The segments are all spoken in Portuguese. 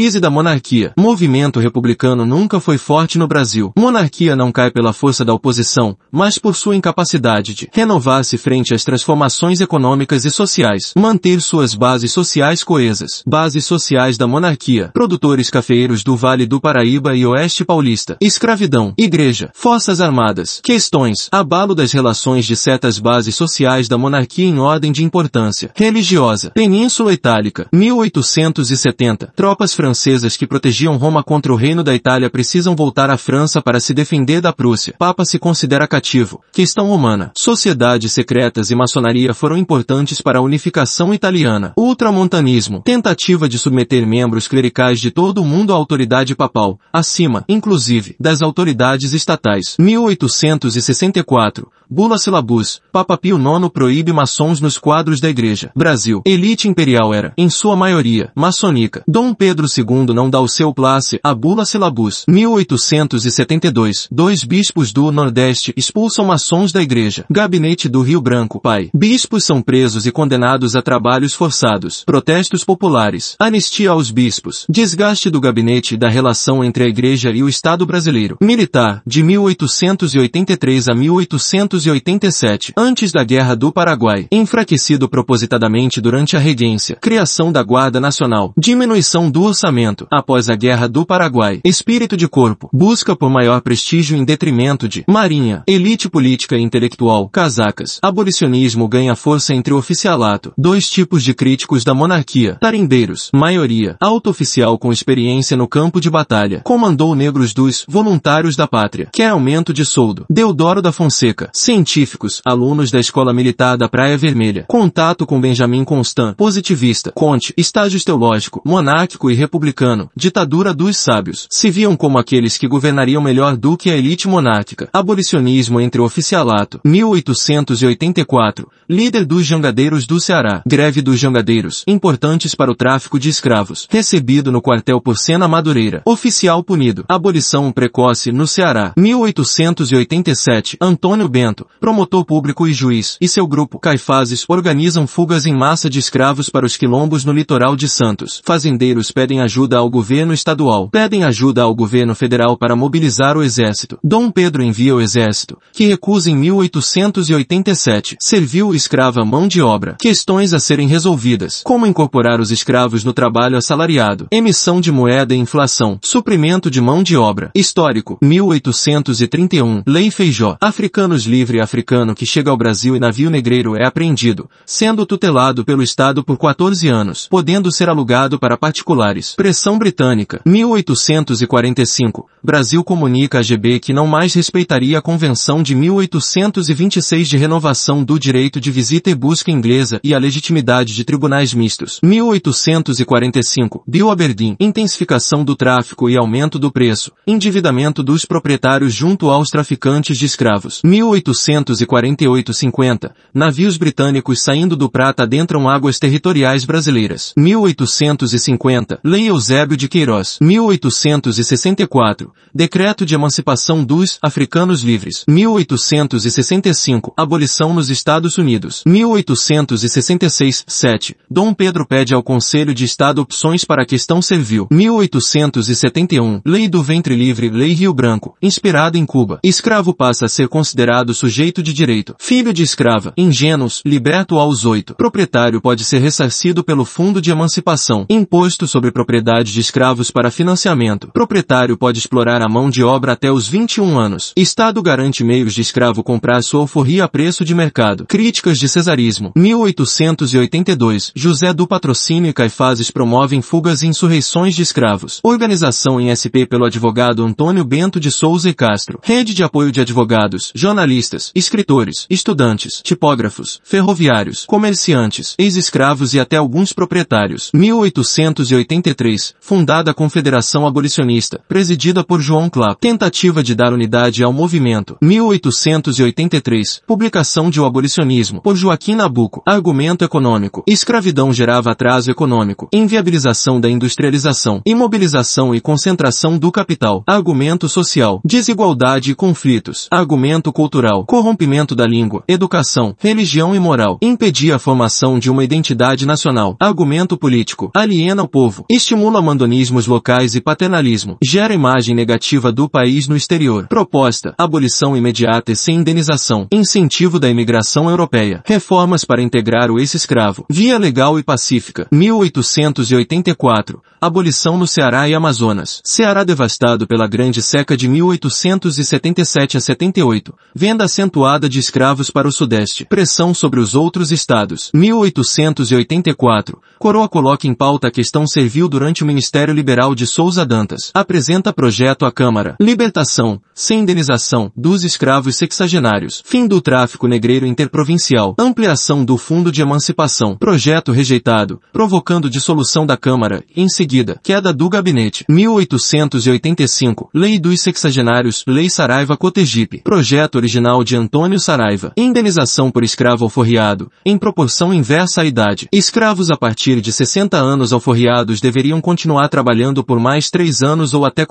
Crise da monarquia. Movimento republicano nunca foi forte no Brasil. Monarquia não cai pela força da oposição, mas por sua incapacidade de renovar-se frente às transformações econômicas e sociais, manter suas bases sociais coesas. Bases sociais da monarquia. Produtores cafeeiros do Vale do Paraíba e Oeste Paulista. Escravidão. Igreja. Forças armadas. Questões. Abalo das relações de certas bases sociais da monarquia em ordem de importância. Religiosa. Península Itálica. 1870. Tropas francesas francesas que protegiam Roma contra o reino da Itália precisam voltar à França para se defender da Prússia. Papa se considera cativo. Questão romana. Sociedades secretas e maçonaria foram importantes para a unificação italiana. Ultramontanismo. Tentativa de submeter membros clericais de todo o mundo à autoridade papal, acima, inclusive, das autoridades estatais. 1864. Bula Silabus. Papa Pio IX proíbe maçons nos quadros da igreja. Brasil. Elite imperial era, em sua maioria, maçônica. Dom Pedro II não dá o seu place a Bula Selabus. 1872. Dois bispos do Nordeste expulsam maçons da igreja. Gabinete do Rio Branco. Pai. Bispos são presos e condenados a trabalhos forçados. Protestos populares. Anistia aos bispos. Desgaste do gabinete da relação entre a igreja e o Estado brasileiro. Militar. De 1883 a 1887. Antes da Guerra do Paraguai. Enfraquecido propositadamente durante a regência. Criação da Guarda Nacional. Diminuição do pensamento, após a Guerra do Paraguai. Espírito de corpo, busca por maior prestígio em detrimento de marinha, elite política e intelectual, casacas. Abolicionismo ganha força entre o oficialato. Dois tipos de críticos da monarquia. Tarimbeiros, maioria, alto oficial com experiência no campo de batalha. Comandou negros dos voluntários da pátria. Quer aumento de soldo. Deodoro da Fonseca. Científicos, alunos da Escola Militar da Praia Vermelha. Contato com Benjamin Constant. Positivista. Conte. Estágios teológico, monárquico e republicano ditadura dos sábios, se viam como aqueles que governariam melhor do que a elite monárquica. Abolicionismo entre o oficialato, 1884, líder dos jangadeiros do Ceará, greve dos jangadeiros, importantes para o tráfico de escravos, recebido no quartel por Sena Madureira, oficial punido, abolição precoce no Ceará, 1887, Antônio Bento, promotor público e juiz, e seu grupo, Caifazes, organizam fugas em massa de escravos para os quilombos no litoral de Santos. Fazendeiros pedem ajuda ao governo estadual. Pedem ajuda ao governo federal para mobilizar o exército. Dom Pedro envia o exército, que recusa em 1887. Serviu escrava mão de obra. Questões a serem resolvidas. Como incorporar os escravos no trabalho assalariado. Emissão de moeda e inflação. Suprimento de mão de obra. Histórico. 1831. Lei Feijó. Africanos livre africano que chega ao Brasil e navio negreiro é apreendido, sendo tutelado pelo Estado por 14 anos, podendo ser alugado para particulares. Pressão britânica. 1845. Brasil comunica à GB que não mais respeitaria a Convenção de 1826 de renovação do direito de visita e busca inglesa e a legitimidade de tribunais mistos. 1845. Bill Aberdeen. Intensificação do tráfico e aumento do preço. Endividamento dos proprietários junto aos traficantes de escravos. 1848-50. Navios britânicos saindo do Prata adentram águas territoriais brasileiras. 1850. Lei Eusébio de Queiroz, 1864, Decreto de Emancipação dos Africanos Livres, 1865, Abolição nos Estados Unidos, 1866, 7, Dom Pedro pede ao Conselho de Estado opções para a questão servil, 1871, Lei do Ventre Livre, Lei Rio Branco, inspirada em Cuba, escravo passa a ser considerado sujeito de direito, filho de escrava, ingênuos, liberto aos oito, proprietário pode ser ressarcido pelo Fundo de Emancipação, imposto sobre propriedade de escravos para financiamento. Proprietário pode explorar a mão de obra até os 21 anos. Estado garante meios de escravo comprar sua alforria a preço de mercado. Críticas de cesarismo. 1882. José do Patrocínio e Caifazes promovem fugas e insurreições de escravos. Organização em SP pelo advogado Antônio Bento de Souza e Castro. Rede de apoio de advogados, jornalistas, escritores, estudantes, tipógrafos, ferroviários, comerciantes, ex-escravos e até alguns proprietários. 1883 fundada a Confederação Abolicionista, presidida por João Clapp. Tentativa de dar unidade ao movimento. 1883. Publicação de O Abolicionismo, por Joaquim Nabuco. Argumento econômico. Escravidão gerava atraso econômico. Inviabilização da industrialização. Imobilização e concentração do capital. Argumento social. Desigualdade e conflitos. Argumento cultural. Corrompimento da língua. Educação. Religião e moral. Impedia a formação de uma identidade nacional. Argumento político. Aliena o povo. Estimula mandonismos locais e paternalismo. Gera imagem negativa do país no exterior. Proposta. Abolição imediata e sem indenização. Incentivo da imigração europeia. Reformas para integrar o ex-escravo. Via legal e pacífica. 1884. Abolição no Ceará e Amazonas. Ceará devastado pela grande seca de 1877 a 78. Venda acentuada de escravos para o Sudeste. Pressão sobre os outros estados. 1884. Coroa coloca em pauta a questão servil durante o Ministério Liberal de Souza Dantas. Apresenta projeto à Câmara. Libertação, sem indenização, dos escravos sexagenários. Fim do tráfico negreiro interprovincial. Ampliação do Fundo de Emancipação. Projeto rejeitado, provocando dissolução da Câmara. Em seguida, queda do gabinete. 1885. Lei dos Sexagenários. Lei Saraiva Cotegipe. Projeto original de Antônio Saraiva. Indenização por escravo alforriado. Em proporção inversa à idade. Escravos a partir de 60 anos alforriados deveriam continuar trabalhando por mais 3 anos ou até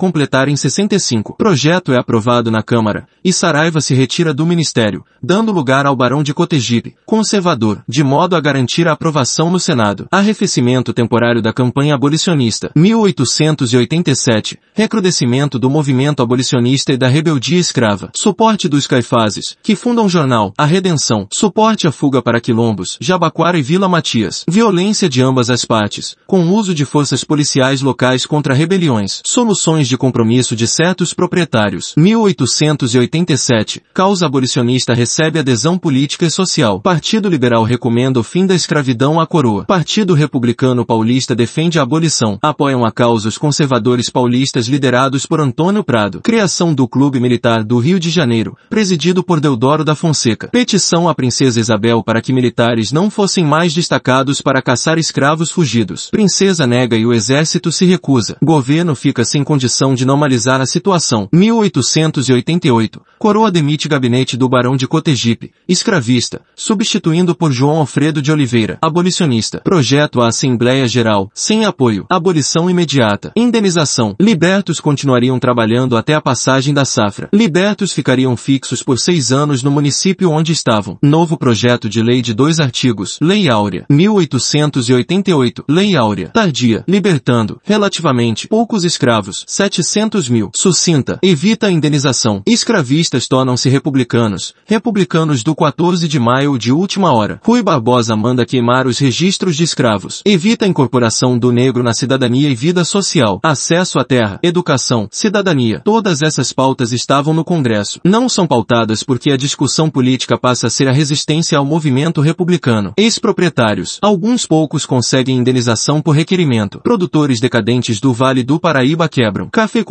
completarem 65. Projeto é aprovado na Câmara. E Saraiva se retira do Ministério, dando lugar ao Barão de Cotegipe, conservador, de modo a garantir a aprovação no Senado. Arrefecimento temporário da campanha abolicionista. 1887. Recrudescimento do movimento abolicionista e da rebeldia escrava. Suporte dos caifazes, que fundam jornal A Redenção. Suporte à fuga para quilombos, Jabaquara e Vila Matias. Violência de ambas as partes, com uso de forças policiais locais contra rebeliões. Soluções de compromisso de certos proprietários. 1887. Causa abolicionista recebe adesão política e social. Partido Liberal recomenda o fim da escravidão à coroa. Partido Republicano Paulista defende a abolição. Apoiam a causa os conservadores paulistas liderados por Antônio Prado. Criação do Clube Militar do Rio de Janeiro, presidido por Deodoro da Fonseca. Petição à Princesa Isabel para que militares não fossem mais destacados para caçar escravos fugidos. Princesa nega e o exército se recusa. Governo fica sem condição de normalizar a situação. 1888. Coroa demite gabinete do Barão de Cotegipe, escravista, substituindo por João Alfredo de Oliveira, abolicionista. Projeto à Assembleia Geral, sem apoio. Abolição imediata. Indenização. Libertos continuariam trabalhando até a passagem da safra. Libertos ficariam fixos por seis anos no município onde estavam. Novo projeto de lei de dois artigos. Lei Áurea. 1888. Lei Áurea. Tardia. Libertando, relativamente, poucos escravos. 700 mil. Sucinta. Evita a indenização. Escravistas tornam-se republicanos. Republicanos do 14 de maio de última hora. Rui Barbosa manda queimar os registros de escravos. Evita a incorporação do negro na cidadania e vida social. Acesso à terra. Educação. Cidadania. Todas essas pautas estavam no Congresso. Não são pautadas porque a discussão política passa a ser a resistência ao movimento republicano. Ex-proprietários. Alguns poucos conseguem indenização por requerimento. Produtores decadentes do Vale do Paraíba quebram.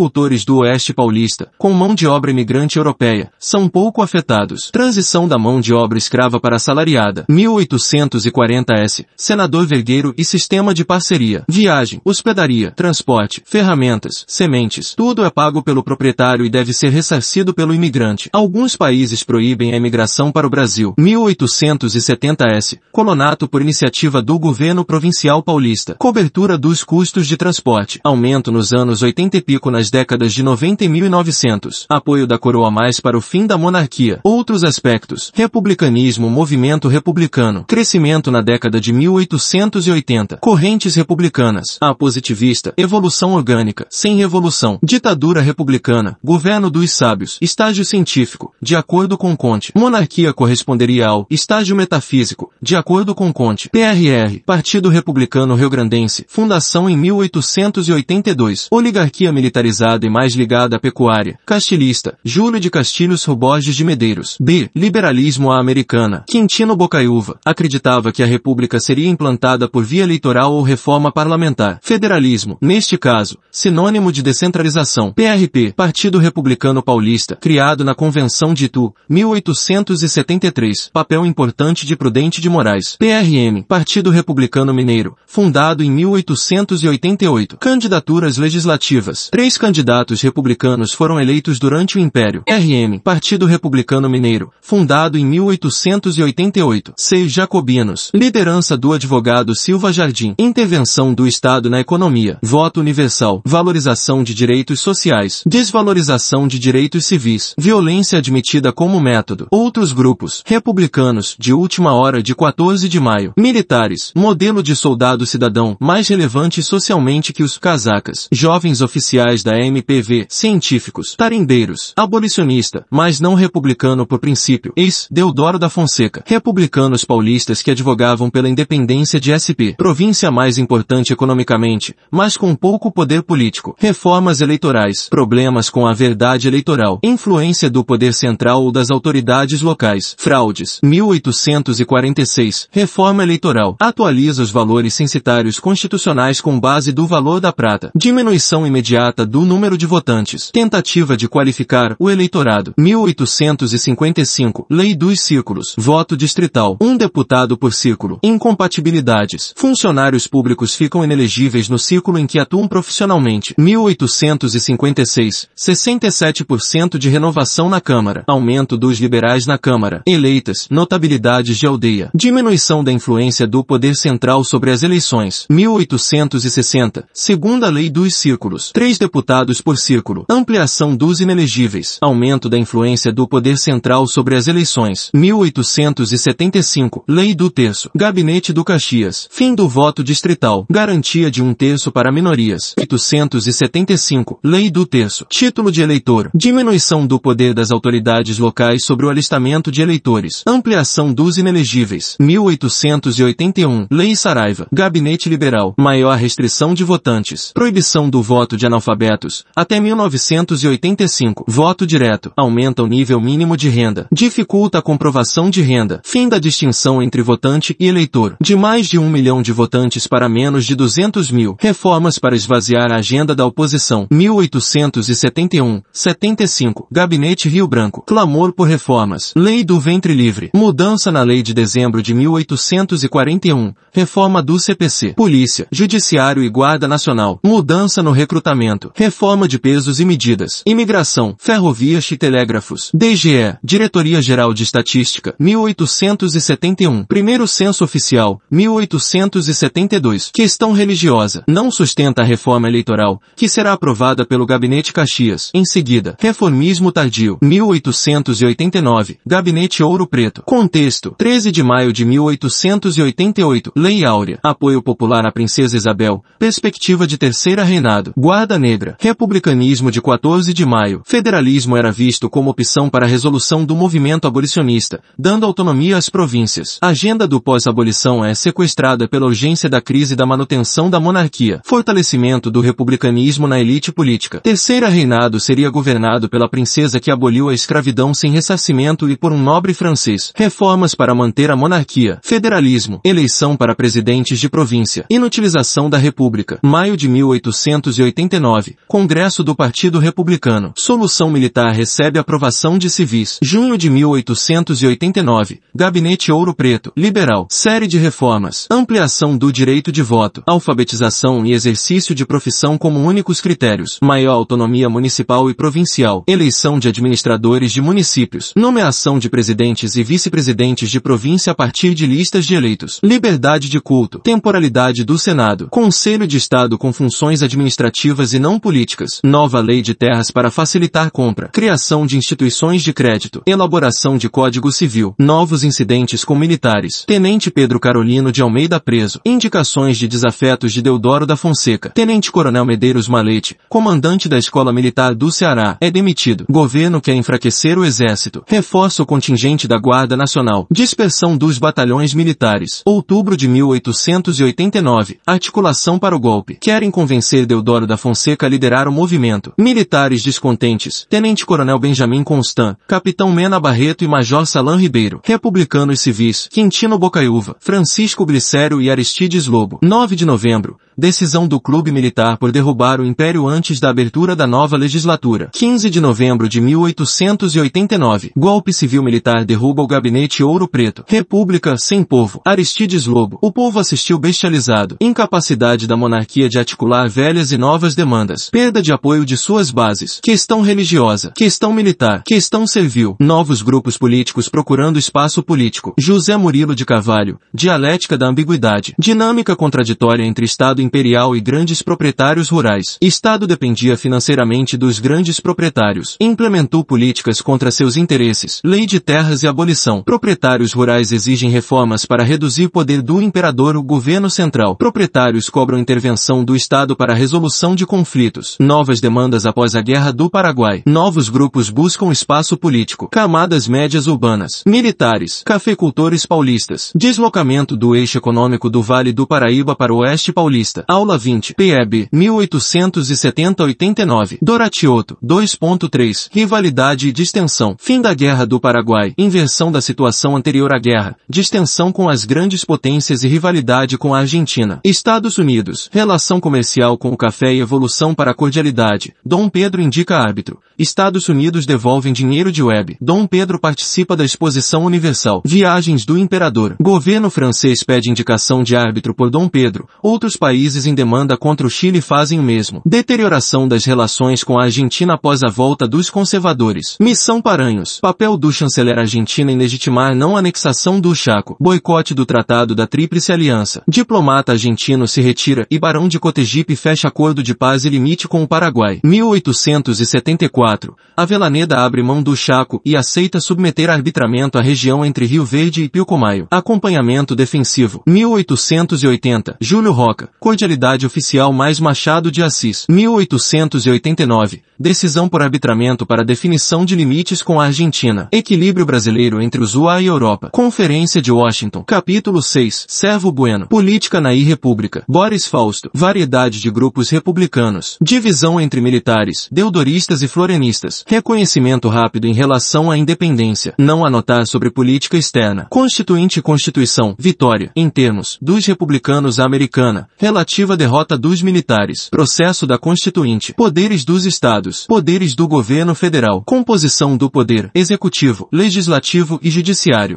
Cafeicultores do Oeste Paulista, com mão de obra imigrante europeia, são pouco afetados. Transição da mão de obra escrava para assalariada. 1840s. Senador Vergueiro e sistema de parceria. Viagem, hospedaria, transporte, ferramentas, sementes. Tudo é pago pelo proprietário e deve ser ressarcido pelo imigrante. Alguns países proíbem a imigração para o Brasil. 1870s. Colonato por iniciativa do governo provincial paulista. Cobertura dos custos de transporte. Aumento nos anos 80 e pico nas décadas de 90 e 1900. Apoio da coroa mais para o fim da monarquia. Outros aspectos. Republicanismo movimento republicano. Crescimento na década de 1880. Correntes republicanas. A positivista. Evolução orgânica. Sem revolução. Ditadura republicana. Governo dos sábios. Estágio científico. De acordo com Conte. Monarquia corresponderia ao estágio metafísico. De acordo com Conte. PRR. Partido Republicano Rio-Grandense. Fundação em 1882. Oligarquia militarizada e mais ligada à pecuária. Castilhista. Júlio de Castilhos Roborges de Medeiros. B. Liberalismo à americana. Quintino Bocaiúva. Acreditava que a república seria implantada por via eleitoral ou reforma parlamentar. Federalismo. Neste caso, sinônimo de descentralização. PRP. Partido Republicano Paulista. Criado na Convenção de Itu, 1873. Papel importante de Prudente de Moraes. PRM. Partido Republicano Mineiro. Fundado em 1888. Candidaturas legislativas. Três candidaturas candidatos republicanos foram eleitos durante o Império. RM, Partido Republicano Mineiro, fundado em 1888. 6 Jacobinos. Liderança do advogado Silva Jardim. Intervenção do Estado na economia. Voto universal. Valorização de direitos sociais. Desvalorização de direitos civis. Violência admitida como método. Outros grupos. Republicanos, de última hora de 14 de maio. Militares. Modelo de soldado cidadão, mais relevante socialmente que os casacas. Jovens oficiais da MPV. Científicos. Tarimbeiros. Abolicionista, mas não republicano por princípio. Ex, Deodoro da Fonseca. Republicanos paulistas que advogavam pela independência de SP. Província mais importante economicamente, mas com pouco poder político. Reformas eleitorais. Problemas com a verdade eleitoral. Influência do poder central ou das autoridades locais. Fraudes. 1846. Reforma eleitoral. Atualiza os valores censitários constitucionais com base do valor da prata. Diminuição imediata do número de votantes. Tentativa de qualificar o eleitorado. 1855. Lei dos círculos. Voto distrital. Um deputado por círculo. Incompatibilidades. Funcionários públicos ficam inelegíveis no círculo em que atuam profissionalmente. 1856. 67% de renovação na Câmara. Aumento dos liberais na Câmara. Eleitas. Notabilidades de aldeia. Diminuição da influência do poder central sobre as eleições. 1860. Segunda lei dos círculos. Três deputados por círculo. Ampliação dos inelegíveis. Aumento da influência do poder central sobre as eleições. 1875. Lei do terço. Gabinete do Caxias. Fim do voto distrital. Garantia de um terço para minorias. 875. Lei do terço. Título de eleitor. Diminuição do poder das autoridades locais sobre o alistamento de eleitores. Ampliação dos inelegíveis. 1881. Lei Saraiva. Gabinete liberal. Maior restrição de votantes. Proibição do voto de analfabetos. Até 1985. Voto direto. Aumenta o nível mínimo de renda. Dificulta a comprovação de renda. Fim da distinção entre votante e eleitor. De mais de um milhão de votantes para menos de 200 mil. Reformas para esvaziar a agenda da oposição. 1871. 75. Gabinete Rio Branco. Clamor por reformas. Lei do ventre livre. Mudança na lei de dezembro de 1841. Reforma do CPC. Polícia. Judiciário e Guarda Nacional. Mudança no recrutamento. Reforma de pesos e medidas. Imigração. Ferrovias e telégrafos. DGE. Diretoria-Geral de Estatística. 1871. Primeiro Censo Oficial. 1872. Questão religiosa. Não sustenta a reforma eleitoral, que será aprovada pelo Gabinete Caxias. Em seguida, Reformismo Tardio. 1889. Gabinete Ouro Preto. Contexto. 13 de maio de 1888. Lei Áurea. Apoio popular à Princesa Isabel. Perspectiva de terceira reinado. Guarda Negra. Republicanismo de 14 de maio. Federalismo era visto como opção para a resolução do movimento abolicionista, dando autonomia às províncias. A agenda do pós-abolição é sequestrada pela urgência da crise da manutenção da monarquia. Fortalecimento do republicanismo na elite política. Terceira reinado seria governado pela princesa que aboliu a escravidão sem ressarcimento e por um nobre francês. Reformas para manter a monarquia. Federalismo. Eleição para presidentes de província. Inutilização da república. Maio de 1889. Congresso do Partido Republicano. Solução militar recebe aprovação de civis. Junho de 1889. Gabinete Ouro Preto. Liberal. Série de reformas. Ampliação do direito de voto. Alfabetização e exercício de profissão como únicos critérios. Maior autonomia municipal e provincial. Eleição de administradores de municípios. Nomeação de presidentes e vice-presidentes de província a partir de listas de eleitos. Liberdade de culto. Temporalidade do Senado. Conselho de Estado com funções administrativas e não políticas. Nova lei de terras para facilitar compra. Criação de instituições de crédito. Elaboração de Código Civil. Novos incidentes com militares. Tenente Pedro Carolino de Almeida preso. Indicações de desafetos de Deodoro da Fonseca. Tenente Coronel Medeiros Malete, comandante da Escola Militar do Ceará, é demitido. Governo quer enfraquecer o exército. Reforça o contingente da Guarda Nacional. Dispersão dos batalhões militares. Outubro de 1889. Articulação para o golpe. Querem convencer Deodoro da Fonseca a liderar o movimento. Militares descontentes. Tenente Coronel Benjamin Constant, Capitão Mena Barreto e Major Salan Ribeiro. Republicanos civis. Quintino Bocaiúva. Francisco Glicério e Aristides Lobo. 9 de novembro. Decisão do Clube Militar por derrubar o Império antes da abertura da nova legislatura. 15 de novembro de 1889. Golpe civil-militar derruba o gabinete Ouro Preto. República sem povo. Aristides Lobo. O povo assistiu bestializado. Incapacidade da monarquia de articular velhas e novas demandas. Perda de apoio de suas bases. Questão religiosa. Questão militar. Questão servil. Novos grupos políticos procurando espaço político. José Murilo de Carvalho. Dialética da ambiguidade. Dinâmica contraditória entre Estado imperial e grandes proprietários rurais. Estado dependia financeiramente dos grandes proprietários. Implementou políticas contra seus interesses. Lei de terras e abolição. Proprietários rurais exigem reformas para reduzir poder do imperador o governo central. Proprietários cobram intervenção do Estado para resolução de conflitos. Novas demandas após a Guerra do Paraguai. Novos grupos buscam espaço político. Camadas médias urbanas. Militares. Cafeicultores paulistas. Deslocamento do eixo econômico do Vale do Paraíba para o Oeste Paulista. Aula 20. PEB. 1870-89. Doratioto. 2.3. Rivalidade e distensão. Fim da Guerra do Paraguai. Inversão da situação anterior à guerra. Distensão com as grandes potências e rivalidade com a Argentina. Estados Unidos. Relação comercial com o café e evolução para a cordialidade. Dom Pedro indica árbitro. Estados Unidos devolvem dinheiro de web. Dom Pedro participa da Exposição Universal. Viagens do Imperador. Governo francês pede indicação de árbitro por Dom Pedro. Outros países em demanda contra o Chile fazem o mesmo. Deterioração das relações com a Argentina após a volta dos conservadores. Missão Paranhos. Papel do chanceler argentino em legitimar não anexação do Chaco. Boicote do Tratado da Tríplice Aliança. Diplomata argentino se retira e Barão de Cotegipe fecha acordo de paz e limite com o Paraguai. 1874. Avelaneda abre mão do Chaco e aceita submeter arbitramento a região entre Rio Verde e Pilcomayo. Acompanhamento defensivo. 1880. Júlio Roca. Cordialidade oficial mais Machado de Assis. 1889. Decisão por arbitramento para definição de limites com a Argentina. Equilíbrio brasileiro entre os UA e Europa. Conferência de Washington. Capítulo 6. Servo Bueno. Política na I-República. Boris Fausto. Variedade de grupos republicanos. Divisão entre militares, deudoristas e florenistas. Reconhecimento rápido em relação à independência. Não anotar sobre política externa. Constituinte e Constituição. Vitória, em termos, dos republicanos americana. Relativa derrota dos militares. Processo da Constituinte. Poderes dos Estados. Poderes do Governo Federal. Composição do Poder Executivo, Legislativo e Judiciário.